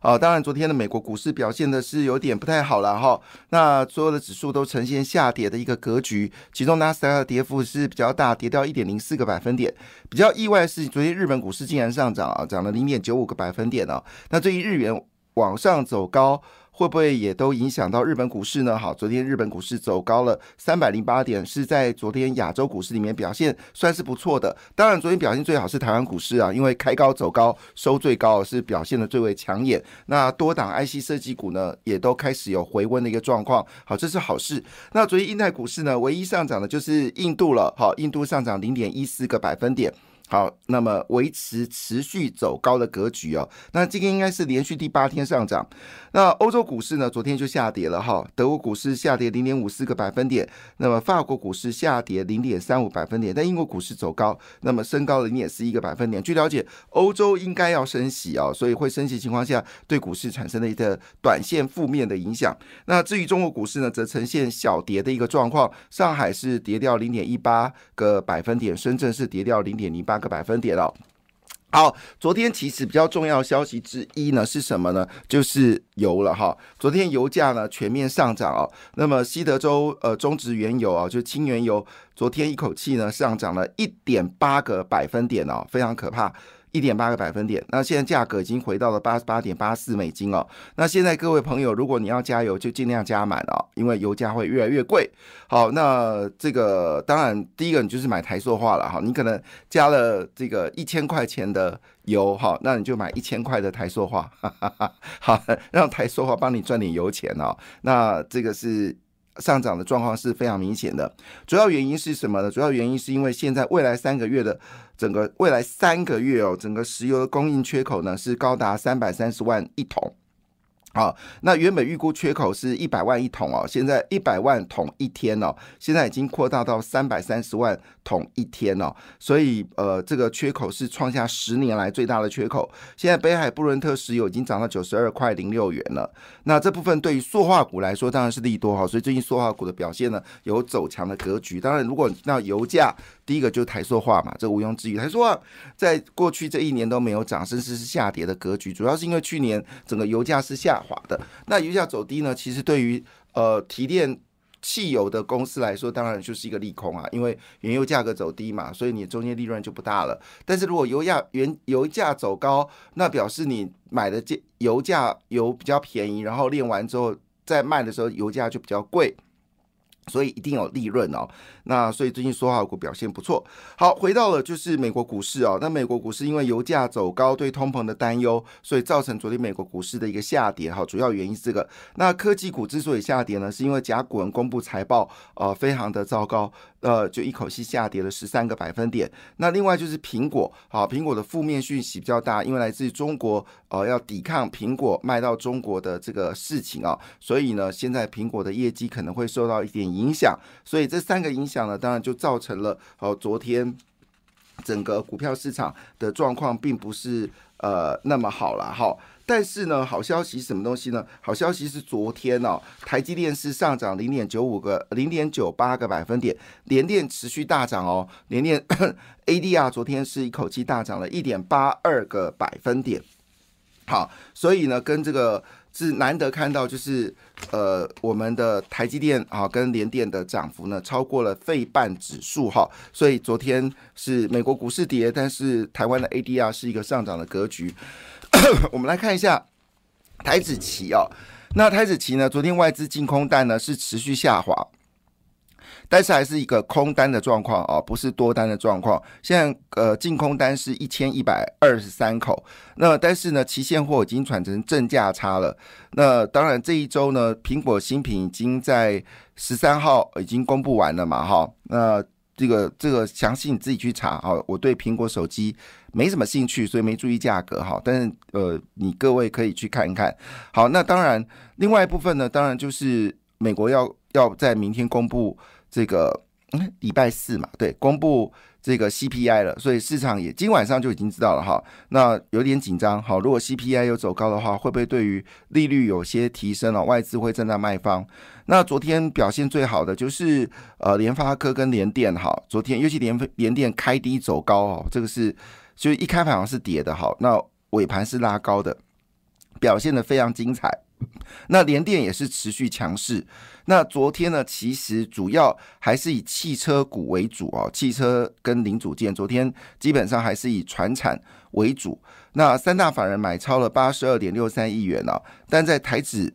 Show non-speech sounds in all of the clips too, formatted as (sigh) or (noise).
啊，当然，昨天的美国股市表现的是有点不太好了哈。那所有的指数都呈现下跌的一个格局，其中纳斯达克跌幅是比较大，跌掉一点零四个百分点。比较意外是，昨天日本股市竟然上涨啊，涨了零点九五个百分点啊。那这一日元往上走高。会不会也都影响到日本股市呢？好，昨天日本股市走高了三百零八点，是在昨天亚洲股市里面表现算是不错的。当然，昨天表现最好是台湾股市啊，因为开高走高收最高，是表现的最为抢眼。那多档 IC 设计股呢，也都开始有回温的一个状况。好，这是好事。那昨天印太股市呢，唯一上涨的就是印度了。好，印度上涨零点一四个百分点。好，那么维持持续走高的格局哦。那今天应该是连续第八天上涨。那欧洲股市呢，昨天就下跌了哈。德国股市下跌零点五四个百分点，那么法国股市下跌零点三五百分点，但英国股市走高，那么升高了零点四一个百分点。据了解，欧洲应该要升息哦，所以会升息情况下，对股市产生了一个短线负面的影响。那至于中国股市呢，则呈现小跌的一个状况。上海是跌掉零点一八个百分点，深圳是跌掉零点零八。个百分点了。好，昨天其实比较重要消息之一呢是什么呢？就是油了哈。昨天油价呢全面上涨哦。那么西德州呃中值原油啊，就轻原油，昨天一口气呢上涨了一点八个百分点哦，非常可怕。一点八个百分点，那现在价格已经回到了八十八点八四美金哦。那现在各位朋友，如果你要加油，就尽量加满哦，因为油价会越来越贵。好，那这个当然第一个你就是买台塑化了哈，你可能加了这个一千块钱的油哈，那你就买一千块的台塑化，(laughs) 好，让台塑化帮你赚点油钱哦。那这个是。上涨的状况是非常明显的，主要原因是什么呢？主要原因是因为现在未来三个月的整个未来三个月哦，整个石油的供应缺口呢是高达三百三十万一桶。好，那原本预估缺口是一百万一桶哦，现在一百万桶一天哦，现在已经扩大到三百三十万桶一天哦，所以呃，这个缺口是创下十年来最大的缺口。现在北海布伦特石油已经涨到九十二块零六元了。那这部分对于塑化股来说当然是利多哈，所以最近塑化股的表现呢有走强的格局。当然，如果你到油价，第一个就是台塑化嘛，这毋庸置疑。台塑化在过去这一年都没有涨，甚至是下跌的格局，主要是因为去年整个油价是下。滑的那油价走低呢？其实对于呃提炼汽油的公司来说，当然就是一个利空啊，因为原油价格走低嘛，所以你中间利润就不大了。但是如果油价原油价走高，那表示你买的这油价油比较便宜，然后炼完之后再卖的时候油价就比较贵。所以一定有利润哦，那所以最近说话股表现不错。好，回到了就是美国股市哦，那美国股市因为油价走高，对通膨的担忧，所以造成昨天美国股市的一个下跌。哈，主要原因是这个。那科技股之所以下跌呢，是因为甲骨文公布财报，呃，非常的糟糕。呃，就一口气下跌了十三个百分点。那另外就是苹果，好，苹果的负面讯息比较大，因为来自于中国，呃，要抵抗苹果卖到中国的这个事情啊，所以呢，现在苹果的业绩可能会受到一点影响。所以这三个影响呢，当然就造成了，哦，昨天整个股票市场的状况并不是呃那么好了，哈。但是呢，好消息什么东西呢？好消息是昨天哦，台积电是上涨零点九五个、零点九八个百分点，联电持续大涨哦，联电 (coughs) ADR 昨天是一口气大涨了一点八二个百分点。好，所以呢，跟这个是难得看到，就是呃，我们的台积电啊，跟联电的涨幅呢，超过了费半指数哈。所以昨天是美国股市跌，但是台湾的 ADR 是一个上涨的格局。(coughs) 我们来看一下台子期哦，那台子期呢？昨天外资净空单呢是持续下滑，但是还是一个空单的状况啊，不是多单的状况。现在呃净空单是一千一百二十三口，那但是呢，期现货已经转成正价差了。那当然这一周呢，苹果新品已经在十三号已经公布完了嘛，哈，那。这个这个详细你自己去查啊。我对苹果手机没什么兴趣，所以没注意价格哈。但是呃，你各位可以去看一看。好，那当然，另外一部分呢，当然就是美国要要在明天公布这个嗯礼拜四嘛，对，公布。这个 CPI 了，所以市场也今晚上就已经知道了哈。那有点紧张，好，如果 CPI 又走高的话，会不会对于利率有些提升了？外资会正在卖方。那昨天表现最好的就是呃联发科跟联电，哈，昨天尤其联联电开低走高哦，这个是就一开盘好像是跌的，哈，那尾盘是拉高的，表现的非常精彩。那联电也是持续强势。那昨天呢，其实主要还是以汽车股为主哦，汽车跟零组件，昨天基本上还是以船产为主。那三大法人买超了八十二点六三亿元哦，但在台指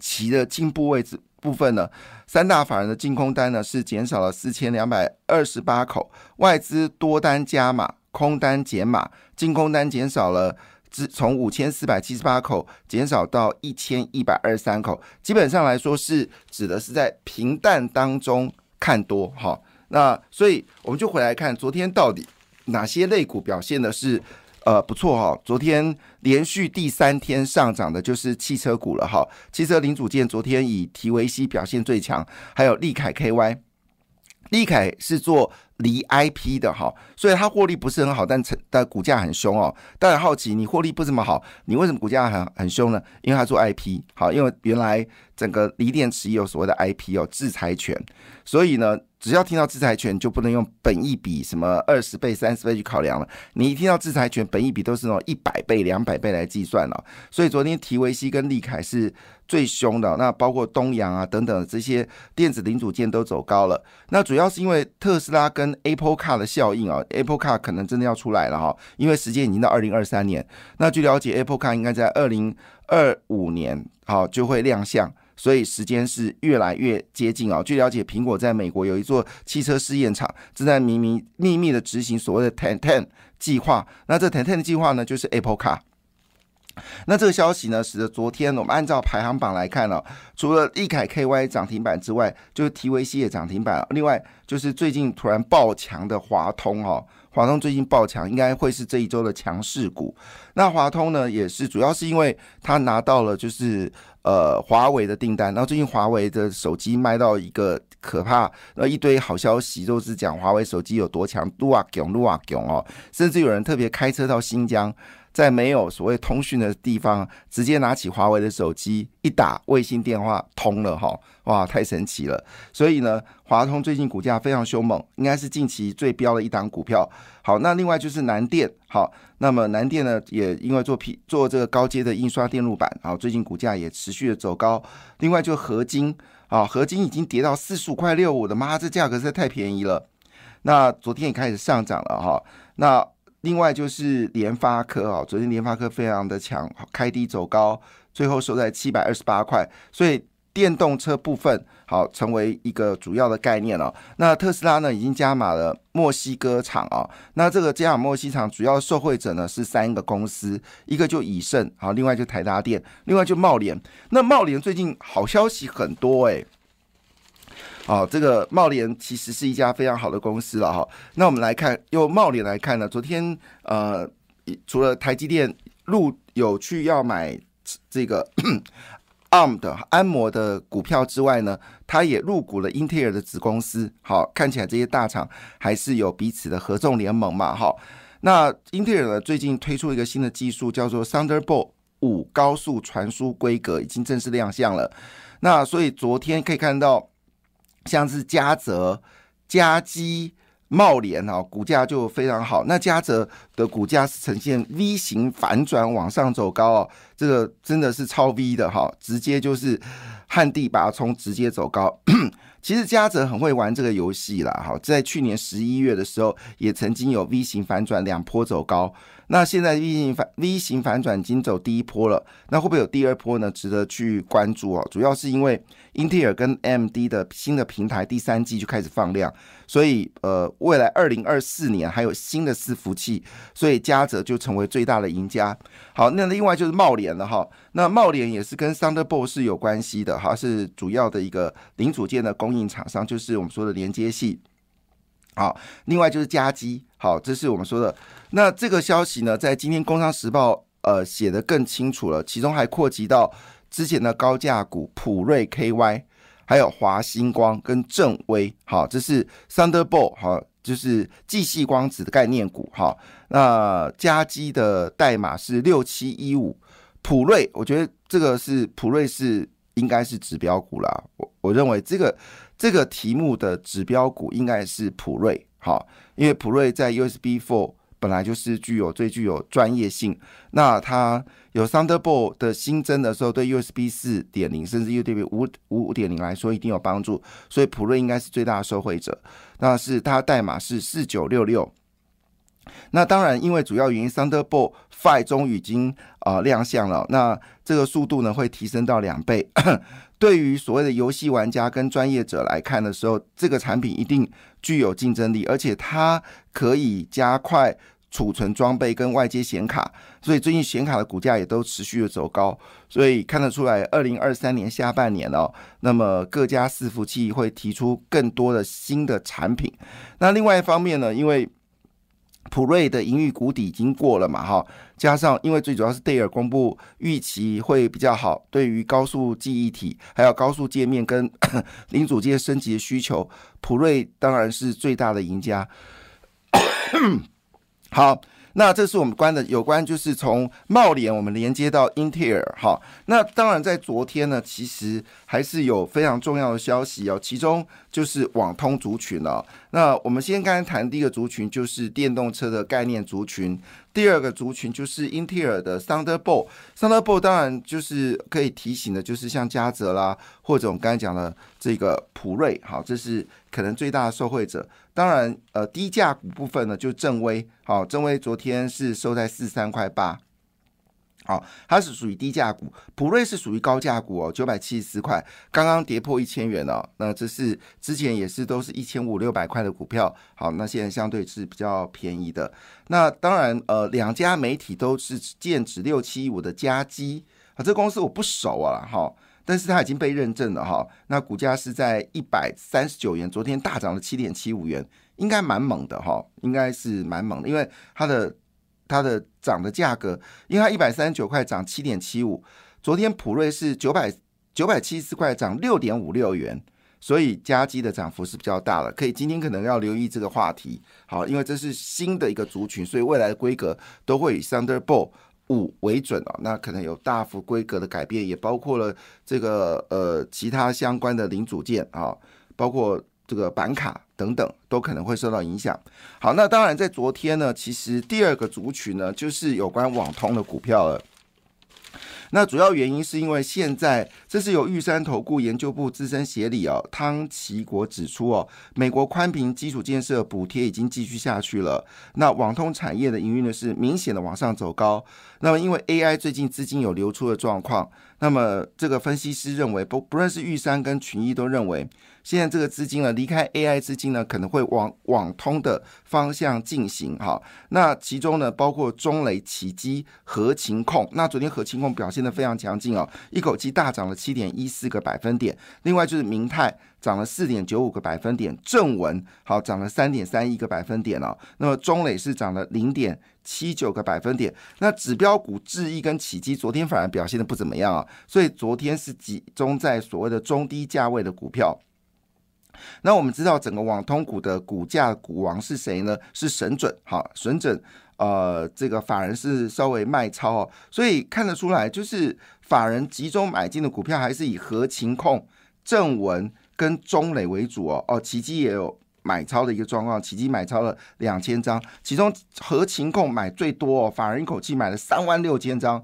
期的进步位置部分呢，三大法人的净空单呢是减少了四千两百二十八口，外资多单加码，空单减码，净空单减少了。只从五千四百七十八口减少到一千一百二十三口，基本上来说是指的是在平淡当中看多哈。那所以我们就回来看昨天到底哪些类股表现的是呃不错哈。昨天连续第三天上涨的就是汽车股了哈。汽车零组件昨天以提维西表现最强，还有利凯 KY，利凯是做。离 IP 的哈，所以它获利不是很好，但成但股价很凶哦。当然好奇，你获利不怎么好，你为什么股价很很凶呢？因为它做 IP 好，因为原来整个锂电池有所谓的 IP 哦，制裁权，所以呢。只要听到制裁权，就不能用本一比什么二十倍、三十倍去考量了。你一听到制裁权，本一比都是那种一百倍、两百倍来计算了。所以昨天提维西跟利凯是最凶的，那包括东阳啊等等这些电子零组件都走高了。那主要是因为特斯拉跟 Apple Car 的效应啊，Apple Car 可能真的要出来了哈，因为时间已经到二零二三年。那据了解，Apple Car 应该在二零二五年好就会亮相。所以时间是越来越接近啊！据了解，苹果在美国有一座汽车试验场，正在秘密秘密的执行所谓的 Ten Ten 计划。那这 Ten Ten 的计划呢，就是 Apple Car。那这个消息呢，使得昨天我们按照排行榜来看呢，除了易凯 KY 涨停板之外，就是 T V C 也涨停板。另外就是最近突然爆强的华通哦，华通最近爆强，应该会是这一周的强势股。那华通呢，也是主要是因为他拿到了就是。呃，华为的订单，然后最近华为的手机卖到一个可怕，那一堆好消息都是讲华为手机有多强，撸啊囧，撸啊囧哦，甚至有人特别开车到新疆，在没有所谓通讯的地方，直接拿起华为的手机一打卫星电话通了哈，哇，太神奇了！所以呢，华通最近股价非常凶猛，应该是近期最标的一档股票。好，那另外就是南电，好，那么南电呢也因为做 P 做这个高阶的印刷电路板，好，最近股价也持续的走高。另外就合金，啊，合金已经跌到四十五块六五的，妈，这价格实在太便宜了。那昨天也开始上涨了哈。那另外就是联发科，啊，昨天联发科非常的强，开低走高，最后收在七百二十八块，所以。电动车部分好成为一个主要的概念了。那特斯拉呢，已经加码了墨西哥厂啊。那这个加码墨西厂主要受惠者呢是三个公司，一个就以盛，好，另外就台达电，另外就茂联。那茂联最近好消息很多哎。好，这个茂联其实是一家非常好的公司了哈。那我们来看，用茂联来看呢，昨天呃，除了台积电入有去要买这个。(coughs) ARM 的安摩的股票之外呢，它也入股了英特尔的子公司。好，看起来这些大厂还是有彼此的合纵联盟嘛。好，那英特尔呢最近推出一个新的技术，叫做 Thunderbolt 五高速传输规格，已经正式亮相了。那所以昨天可以看到，像是嘉泽、嘉基。茂联啊，股价就非常好。那嘉泽的股价是呈现 V 型反转往上走高哦，这个真的是超 V 的哈，直接就是旱地拔葱，直接走高。(coughs) 其实嘉泽很会玩这个游戏啦，哈，在去年十一月的时候，也曾经有 V 型反转两波走高。那现在 V 型反 V 型反转已经走第一波了，那会不会有第二波呢？值得去关注哦。主要是因为英特尔跟 AMD 的新的平台第三季就开始放量，所以呃，未来二零二四年还有新的伺服器，所以嘉泽就成为最大的赢家。好，那另外就是茂联了哈。那茂联也是跟 Thunderbolt 是有关系的哈，是主要的一个零组件的供应厂商，就是我们说的连接器。好，另外就是加基，好，这是我们说的。那这个消息呢，在今天《工商时报》呃写的更清楚了，其中还扩及到之前的高价股普瑞 KY，还有华星光跟正威，好，这是 Thunderbolt，好，就是继细光子的概念股，哈。那加基的代码是六七一五，普瑞，我觉得这个是普瑞是应该是指标股啦，我认为这个。这个题目的指标股应该是普瑞，好，因为普瑞在 USB Four 本来就是具有最具有专业性，那它有 Thunderbolt 的新增的时候，对 USB 四点零甚至 USB 五五点零来说一定有帮助，所以普瑞应该是最大的受惠者。那是它代码是四九六六。那当然，因为主要原因，Thunderbolt Five 终于已经啊亮相了，那这个速度呢会提升到两倍。(clears throat) 对于所谓的游戏玩家跟专业者来看的时候，这个产品一定具有竞争力，而且它可以加快储存装备跟外接显卡，所以最近显卡的股价也都持续的走高，所以看得出来，二零二三年下半年哦，那么各家伺服器会提出更多的新的产品。那另外一方面呢，因为普瑞的盈余谷底已经过了嘛，哈，加上因为最主要是戴尔公布预期会比较好，对于高速记忆体还有高速界面跟 (coughs) 零组件升级的需求，普瑞当然是最大的赢家。(coughs) 好。那这是我们关的有关，就是从茂联我们连接到 inter，哈。那当然在昨天呢，其实还是有非常重要的消息哦，其中就是网通族群了。那我们先刚才谈第一个族群，就是电动车的概念族群。第二个族群就是英特尔的 Thunderbolt，Thunderbolt 当然就是可以提醒的，就是像嘉泽啦，或者我们刚才讲的这个普瑞，好，这是可能最大的受惠者。当然，呃，低价股部分呢，就正威，好，正威昨天是收在四三块八。好，它是属于低价股，普瑞是属于高价股哦，九百七十四块，刚刚跌破一千元了。那这是之前也是都是一千五六百块的股票，好，那现在相对是比较便宜的。那当然，呃，两家媒体都是剑指六七五的加基啊，这公司我不熟啊，哈，但是它已经被认证了哈。那股价是在一百三十九元，昨天大涨了七点七五元，应该蛮猛的哈，应该是蛮猛的，因为它的。它的涨的价格，因为它一百三十九块涨七点七五，昨天普瑞是九百九百七十四块涨六点五六元，所以加基的涨幅是比较大的，可以今天可能要留意这个话题。好，因为这是新的一个族群，所以未来的规格都会以 Thunderbolt 五为准哦。那可能有大幅规格的改变，也包括了这个呃其他相关的零组件啊，包括。这个板卡等等都可能会受到影响。好，那当然在昨天呢，其实第二个族群呢，就是有关网通的股票了。那主要原因是因为现在，这是由玉山投顾研究部资深协理哦汤奇国指出哦，美国宽频基础建设补贴已经继续下去了。那网通产业的营运呢是明显的往上走高。那么因为 AI 最近资金有流出的状况，那么这个分析师认为，不不论是玉山跟群益都认为。现在这个资金呢，离开 AI 资金呢，可能会往网通的方向进行哈。那其中呢，包括中雷、奇基、和情控。那昨天和情控表现的非常强劲哦，一口气大涨了七点一四个百分点。另外就是明泰涨了四点九五个百分点，正文好涨了三点三一个百分点哦。那么中磊是涨了零点七九个百分点。那指标股智毅跟启基昨天反而表现的不怎么样啊，所以昨天是集中在所谓的中低价位的股票。那我们知道整个网通股的股价股王是谁呢？是神准，好，神准，呃，这个法人是稍微卖超哦，所以看得出来，就是法人集中买进的股票还是以合情控、正文跟中磊为主哦，哦，奇迹也有买超的一个状况，奇迹买超了两千张，其中合情控买最多哦，法人一口气买了三万六千张，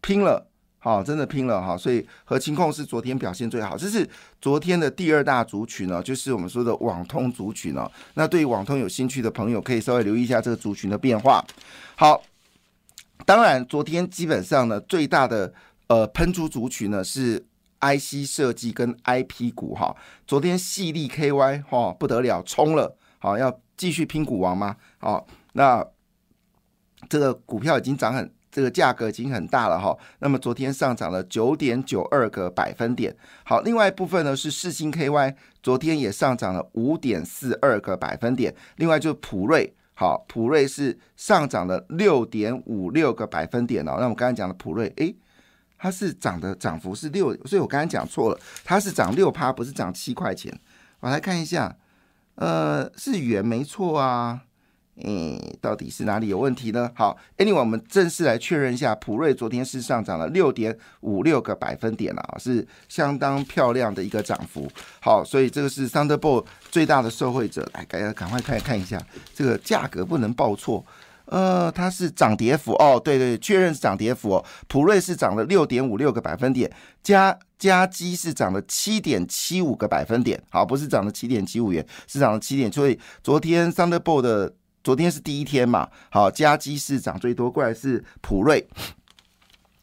拼了。好，真的拼了哈，所以和勤控是昨天表现最好，这是昨天的第二大族群呢，就是我们说的网通族群呢。那对于网通有兴趣的朋友，可以稍微留意一下这个族群的变化。好，当然昨天基本上呢，最大的呃喷出族群呢是 IC 设计跟 IP 股哈。昨天细粒 KY 哈不得了，冲了，好要继续拼股王吗？好，那这个股票已经涨很。这个价格已经很大了哈。那么昨天上涨了九点九二个百分点。好，另外一部分呢是世星 KY，昨天也上涨了五点四二个百分点。另外就是普瑞，好，普瑞是上涨了六点五六个百分点哦。那我们刚才讲的普瑞，诶，它是涨的涨幅是六，所以我刚才讲错了，它是涨六趴，不是涨七块钱。我来看一下，呃，是元没错啊。嗯，到底是哪里有问题呢？好，Anyway，我们正式来确认一下，普瑞昨天是上涨了六点五六个百分点啊，是相当漂亮的一个涨幅。好，所以这个是 Thunderbolt 最大的受惠者。来，赶赶快看看一下，这个价格不能报错。呃，它是涨跌幅哦，对对，确认是涨跌幅哦。普瑞是涨了六点五六个百分点，加加基是涨了七点七五个百分点。好，不是涨了七点七五元，是涨了七点。所以昨天 Thunderbolt 的。昨天是第一天嘛，好，加基是涨最多，过来是普瑞，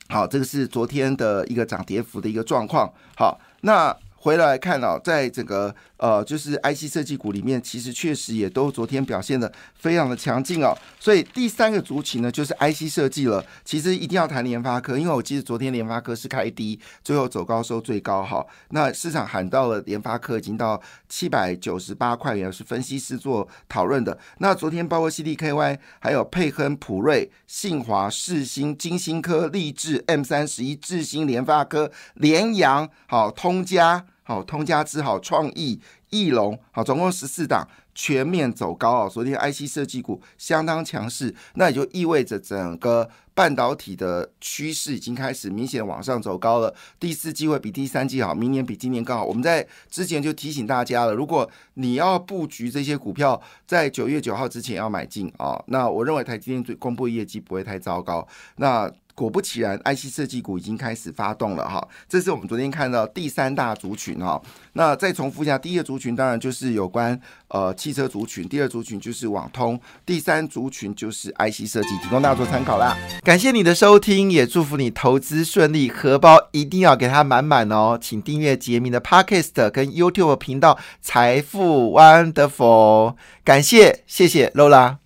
好，这个是昨天的一个涨跌幅的一个状况，好，那。回来看哦，在整个呃，就是 IC 设计股里面，其实确实也都昨天表现的非常的强劲哦。所以第三个族群呢，就是 IC 设计了。其实一定要谈联发科，因为我记得昨天联发科是开低，最后走高收最高哈。那市场喊到了联发科已经到七百九十八块元，是分析师做讨论的。那昨天包括 CDKY，还有佩亨、普瑞、信华、世星、金星科、立志、M 三十一、智新、联发科、联阳、好通家。好，通家之好，创意、翼龙，好，总共十四档全面走高啊！昨天 IC 设计股相当强势，那也就意味着整个半导体的趋势已经开始明显往上走高了。第四季会比第三季好，明年比今年更好。我们在之前就提醒大家了，如果你要布局这些股票，在九月九号之前要买进啊。那我认为台积电最公布业绩不会太糟糕。那果不其然，IC 设计股已经开始发动了哈。这是我们昨天看到第三大族群哈。那再重复一下，第一个族群当然就是有关呃汽车族群，第二族群就是网通，第三族群就是 IC 设计，提供大家做参考啦。感谢你的收听，也祝福你投资顺利，荷包一定要给它满满哦。请订阅杰明的 Podcast 跟 YouTube 频道财富 Wonderful，感谢谢谢 Lola。